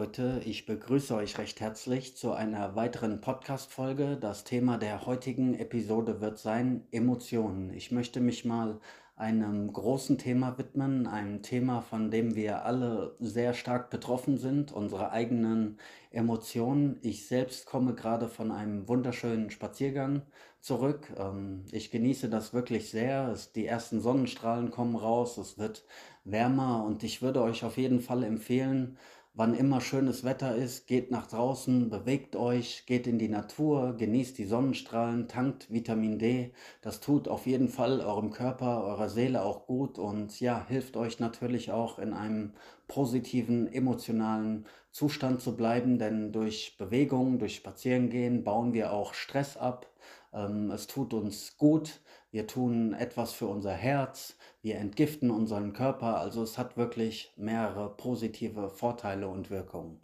Leute, ich begrüße euch recht herzlich zu einer weiteren Podcast-Folge. Das Thema der heutigen Episode wird sein Emotionen. Ich möchte mich mal einem großen Thema widmen, einem Thema, von dem wir alle sehr stark betroffen sind, unsere eigenen Emotionen. Ich selbst komme gerade von einem wunderschönen Spaziergang zurück. Ähm, ich genieße das wirklich sehr. Die ersten Sonnenstrahlen kommen raus, es wird wärmer und ich würde euch auf jeden Fall empfehlen, wann immer schönes Wetter ist, geht nach draußen, bewegt euch, geht in die Natur, genießt die Sonnenstrahlen, tankt Vitamin D. Das tut auf jeden Fall eurem Körper, eurer Seele auch gut und ja, hilft euch natürlich auch in einem positiven emotionalen Zustand zu bleiben, denn durch Bewegung, durch Spazierengehen bauen wir auch Stress ab. Ähm, es tut uns gut, wir tun etwas für unser Herz, wir entgiften unseren Körper, also es hat wirklich mehrere positive Vorteile und Wirkungen.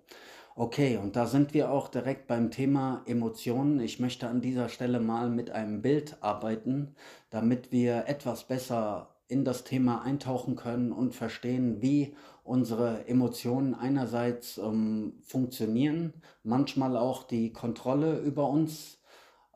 Okay, und da sind wir auch direkt beim Thema Emotionen. Ich möchte an dieser Stelle mal mit einem Bild arbeiten, damit wir etwas besser in das Thema eintauchen können und verstehen, wie unsere Emotionen einerseits ähm, funktionieren, manchmal auch die Kontrolle über uns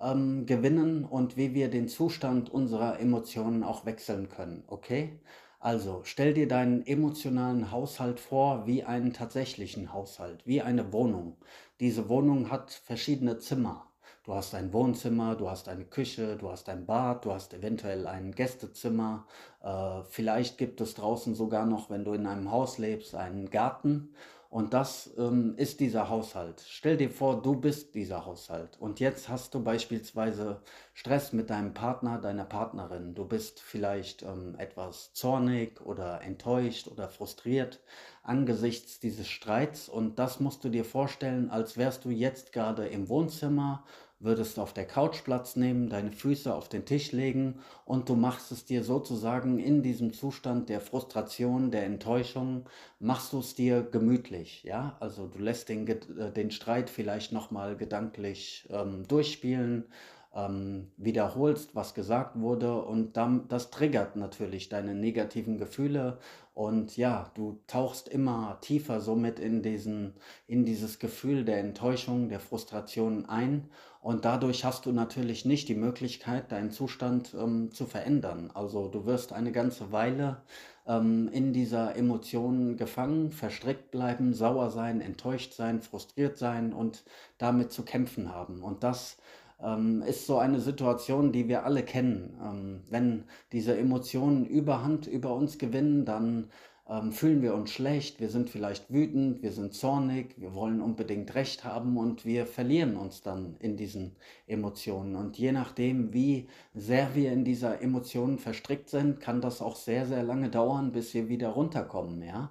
ähm, gewinnen und wie wir den Zustand unserer Emotionen auch wechseln können. Okay? Also stell dir deinen emotionalen Haushalt vor wie einen tatsächlichen Haushalt, wie eine Wohnung. Diese Wohnung hat verschiedene Zimmer. Du hast ein Wohnzimmer, du hast eine Küche, du hast ein Bad, du hast eventuell ein Gästezimmer. Äh, vielleicht gibt es draußen sogar noch, wenn du in einem Haus lebst, einen Garten. Und das ähm, ist dieser Haushalt. Stell dir vor, du bist dieser Haushalt. Und jetzt hast du beispielsweise Stress mit deinem Partner, deiner Partnerin. Du bist vielleicht ähm, etwas zornig oder enttäuscht oder frustriert angesichts dieses Streits. Und das musst du dir vorstellen, als wärst du jetzt gerade im Wohnzimmer würdest auf der Couch Platz nehmen, deine Füße auf den Tisch legen und du machst es dir sozusagen in diesem Zustand der Frustration, der Enttäuschung, machst du es dir gemütlich, ja? Also du lässt den, äh, den Streit vielleicht nochmal gedanklich ähm, durchspielen ähm, wiederholst, was gesagt wurde und dann, das triggert natürlich deine negativen Gefühle und ja, du tauchst immer tiefer somit in diesen, in dieses Gefühl der Enttäuschung, der Frustration ein und dadurch hast du natürlich nicht die Möglichkeit, deinen Zustand ähm, zu verändern. Also du wirst eine ganze Weile ähm, in dieser Emotion gefangen, verstrickt bleiben, sauer sein, enttäuscht sein, frustriert sein und damit zu kämpfen haben. Und das ähm, ist so eine Situation, die wir alle kennen. Ähm, wenn diese Emotionen Überhand über uns gewinnen, dann ähm, fühlen wir uns schlecht, wir sind vielleicht wütend, wir sind zornig, wir wollen unbedingt Recht haben und wir verlieren uns dann in diesen Emotionen. Und je nachdem, wie sehr wir in dieser Emotion verstrickt sind, kann das auch sehr, sehr lange dauern, bis wir wieder runterkommen, ja.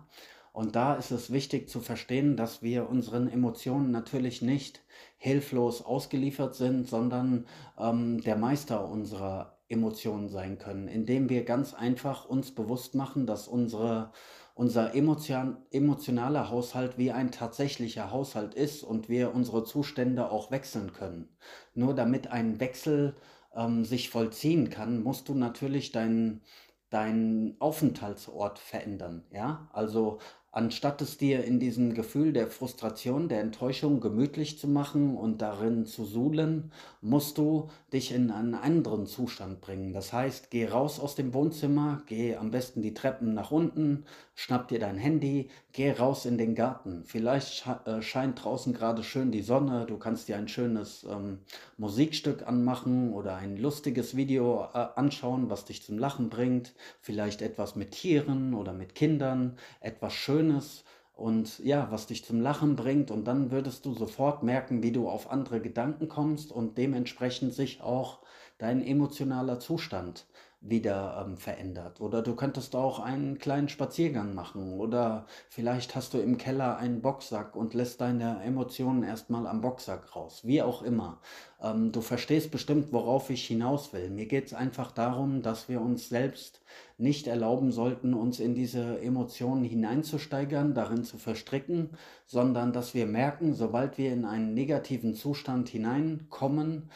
Und da ist es wichtig zu verstehen, dass wir unseren Emotionen natürlich nicht hilflos ausgeliefert sind, sondern ähm, der Meister unserer Emotionen sein können, indem wir ganz einfach uns bewusst machen, dass unsere, unser emotion, emotionaler Haushalt wie ein tatsächlicher Haushalt ist und wir unsere Zustände auch wechseln können. Nur damit ein Wechsel ähm, sich vollziehen kann, musst du natürlich deinen deinen Aufenthaltsort verändern, ja? Also anstatt es dir in diesem Gefühl der Frustration, der Enttäuschung gemütlich zu machen und darin zu suhlen, musst du dich in einen anderen Zustand bringen. Das heißt, geh raus aus dem Wohnzimmer, geh am besten die Treppen nach unten, schnapp dir dein Handy, geh raus in den Garten. Vielleicht äh, scheint draußen gerade schön die Sonne, du kannst dir ein schönes ähm, Musikstück anmachen oder ein lustiges Video äh, anschauen, was dich zum Lachen bringt. Vielleicht etwas mit Tieren oder mit Kindern, etwas Schönes Schönes und ja, was dich zum Lachen bringt. Und dann würdest du sofort merken, wie du auf andere Gedanken kommst und dementsprechend sich auch dein emotionaler Zustand wieder ähm, verändert. Oder du könntest auch einen kleinen Spaziergang machen oder vielleicht hast du im Keller einen Boxsack und lässt deine Emotionen erstmal am Boxsack raus. Wie auch immer. Ähm, du verstehst bestimmt, worauf ich hinaus will. Mir geht es einfach darum, dass wir uns selbst nicht erlauben sollten, uns in diese Emotionen hineinzusteigern, darin zu verstricken, sondern dass wir merken, sobald wir in einen negativen Zustand hineinkommen,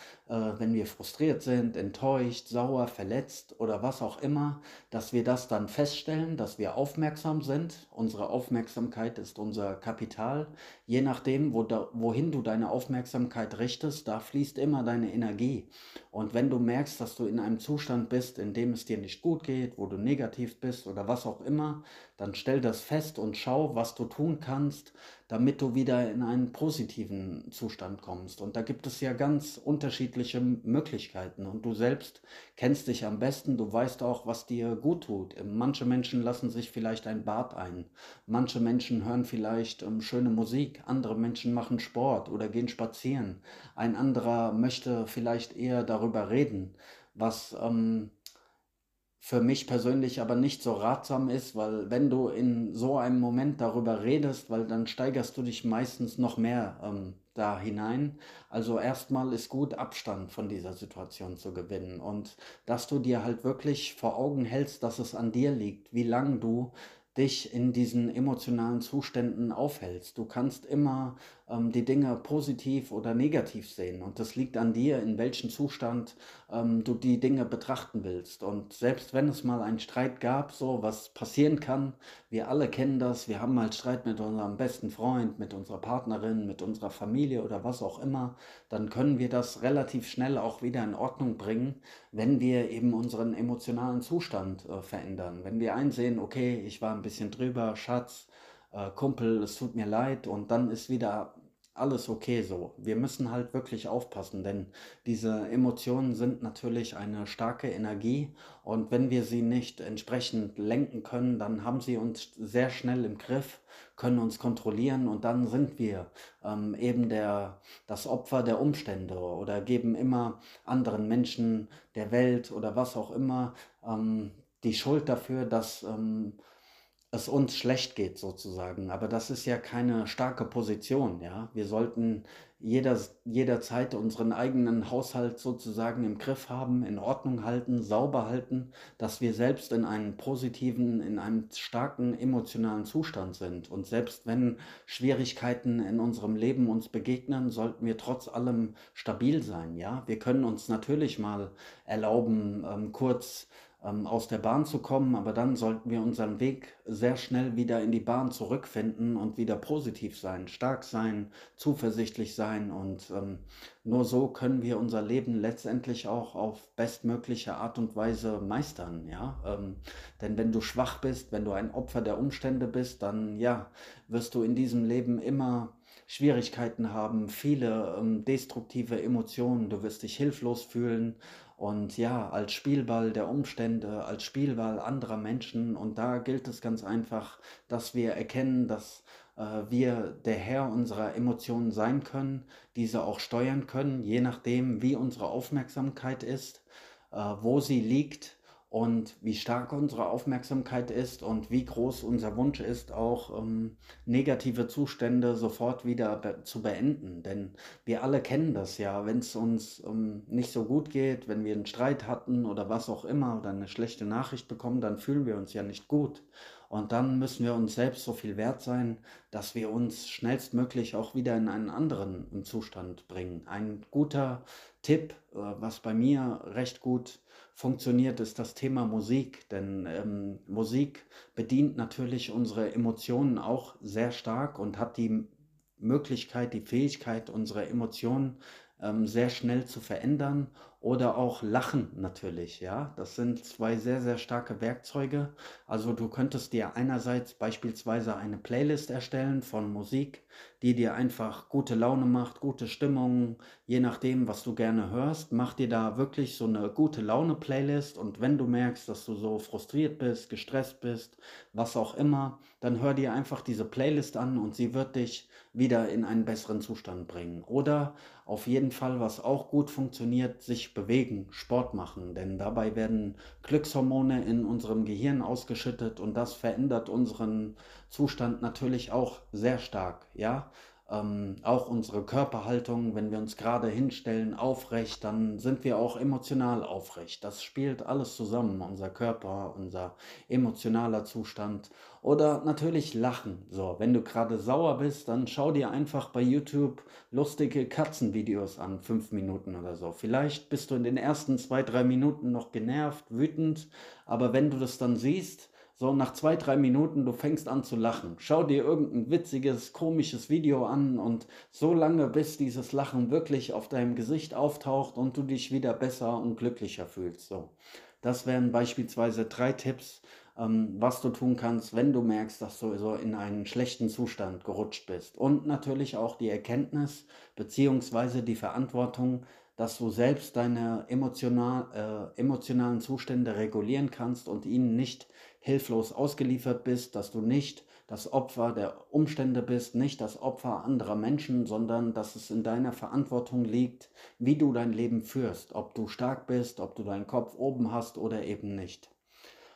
wenn wir frustriert sind, enttäuscht, sauer, verletzt oder was auch immer, dass wir das dann feststellen, dass wir aufmerksam sind. Unsere Aufmerksamkeit ist unser Kapital. Je je nachdem, wo da, wohin du deine Aufmerksamkeit richtest, da fließt immer deine Energie. Und wenn du merkst, dass du in einem Zustand bist, in dem es dir nicht gut geht, wo du negativ bist oder was auch immer, dann stell das fest und schau, was du tun kannst, damit du wieder in einen positiven Zustand kommst. Und da gibt es ja ganz unterschiedliche Möglichkeiten. Und du selbst kennst dich am besten, du weißt auch, was dir gut tut. Manche Menschen lassen sich vielleicht ein Bad ein. Manche Menschen hören vielleicht ähm, schöne Musik. Andere Menschen machen Sport oder gehen spazieren. Ein anderer möchte vielleicht eher darüber reden, was... Ähm, für mich persönlich aber nicht so ratsam ist, weil wenn du in so einem Moment darüber redest, weil dann steigerst du dich meistens noch mehr ähm, da hinein. Also erstmal ist gut, Abstand von dieser Situation zu gewinnen und dass du dir halt wirklich vor Augen hältst, dass es an dir liegt, wie lange du dich in diesen emotionalen Zuständen aufhältst. Du kannst immer ähm, die Dinge positiv oder negativ sehen und das liegt an dir, in welchem Zustand ähm, du die Dinge betrachten willst. Und selbst wenn es mal einen Streit gab, so was passieren kann, wir alle kennen das, wir haben mal Streit mit unserem besten Freund, mit unserer Partnerin, mit unserer Familie oder was auch immer, dann können wir das relativ schnell auch wieder in Ordnung bringen, wenn wir eben unseren emotionalen Zustand äh, verändern. Wenn wir einsehen, okay, ich war ein bisschen drüber, Schatz, äh, Kumpel, es tut mir leid und dann ist wieder alles okay so. Wir müssen halt wirklich aufpassen, denn diese Emotionen sind natürlich eine starke Energie und wenn wir sie nicht entsprechend lenken können, dann haben sie uns sehr schnell im Griff, können uns kontrollieren und dann sind wir ähm, eben der, das Opfer der Umstände oder geben immer anderen Menschen der Welt oder was auch immer ähm, die Schuld dafür, dass ähm, es uns schlecht geht sozusagen. Aber das ist ja keine starke Position. Ja? Wir sollten jeder, jederzeit unseren eigenen Haushalt sozusagen im Griff haben, in Ordnung halten, sauber halten, dass wir selbst in einem positiven, in einem starken emotionalen Zustand sind. Und selbst wenn Schwierigkeiten in unserem Leben uns begegnen, sollten wir trotz allem stabil sein. Ja? Wir können uns natürlich mal erlauben, ähm, kurz aus der Bahn zu kommen, aber dann sollten wir unseren Weg sehr schnell wieder in die Bahn zurückfinden und wieder positiv sein, stark sein, zuversichtlich sein und ähm, nur so können wir unser Leben letztendlich auch auf bestmögliche Art und Weise meistern, ja. Ähm, denn wenn du schwach bist, wenn du ein Opfer der Umstände bist, dann ja, wirst du in diesem Leben immer Schwierigkeiten haben, viele ähm, destruktive Emotionen, du wirst dich hilflos fühlen. Und ja, als Spielball der Umstände, als Spielball anderer Menschen. Und da gilt es ganz einfach, dass wir erkennen, dass äh, wir der Herr unserer Emotionen sein können, diese auch steuern können, je nachdem, wie unsere Aufmerksamkeit ist, äh, wo sie liegt und wie stark unsere Aufmerksamkeit ist und wie groß unser Wunsch ist, auch ähm, negative Zustände sofort wieder be zu beenden. Denn wir alle kennen das ja, wenn es uns ähm, nicht so gut geht, wenn wir einen Streit hatten oder was auch immer oder eine schlechte Nachricht bekommen, dann fühlen wir uns ja nicht gut. Und dann müssen wir uns selbst so viel wert sein, dass wir uns schnellstmöglich auch wieder in einen anderen Zustand bringen. Ein guter Tipp, äh, was bei mir recht gut funktioniert, ist das Thema Musik. Denn ähm, Musik bedient natürlich unsere Emotionen auch sehr stark und hat die Möglichkeit, die Fähigkeit, unsere Emotionen ähm, sehr schnell zu verändern oder auch Lachen natürlich, ja. Das sind zwei sehr, sehr starke Werkzeuge. Also du könntest dir einerseits beispielsweise eine Playlist erstellen von Musik, die dir einfach gute Laune macht, gute Stimmung, je nachdem, was du gerne hörst. Mach dir da wirklich so eine gute Laune-Playlist und wenn du merkst, dass du so frustriert bist, gestresst bist, was auch immer, dann hör dir einfach diese Playlist an und sie wird dich wieder in einen besseren Zustand bringen. Oder auf jeden Fall, was auch gut funktioniert, bewegen, Sport machen, denn dabei werden Glückshormone in unserem Gehirn ausgeschüttet und das verändert unseren Zustand natürlich auch sehr stark, ja. Ähm, auch unsere Körperhaltung, wenn wir uns gerade hinstellen, aufrecht, dann sind wir auch emotional aufrecht. Das spielt alles zusammen, unser Körper, unser emotionaler Zustand. Oder natürlich Lachen. So, wenn du gerade sauer bist, dann schau dir einfach bei YouTube lustige Katzenvideos an, fünf Minuten oder so. Vielleicht bist du in den ersten zwei, drei Minuten noch genervt, wütend, aber wenn du das dann siehst, So nach zwei, drei Minuten, du fängst an zu lachen. Schau dir irgendein witziges, komisches Video an und so lange, bis dieses Lachen wirklich auf deinem Gesicht auftaucht und du dich wieder besser und glücklicher fühlst. So. Das wären beispielsweise drei Tipps, ähm, was du tun kannst, wenn du merkst, dass du so in einen schlechten Zustand gerutscht bist. Und natürlich auch die Erkenntnis bzw. die Verantwortung, dass du selbst deine emotional, äh, emotionalen Zustände regulieren kannst und ihnen nicht hilflos ausgeliefert bist, dass du nicht das Opfer der Umstände bist, nicht das Opfer anderer Menschen, sondern dass es in deiner Verantwortung liegt, wie du dein Leben führst, ob du stark bist, ob du deinen Kopf oben hast oder eben nicht.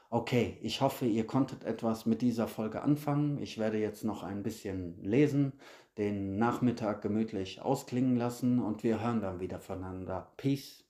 Okay, ich hoffe, ihr konntet etwas mit dieser Folge anfangen. Ich werde jetzt noch ein bisschen lesen, den Nachmittag gemütlich ausklingen lassen und wir hören dann wieder voneinander. Peace.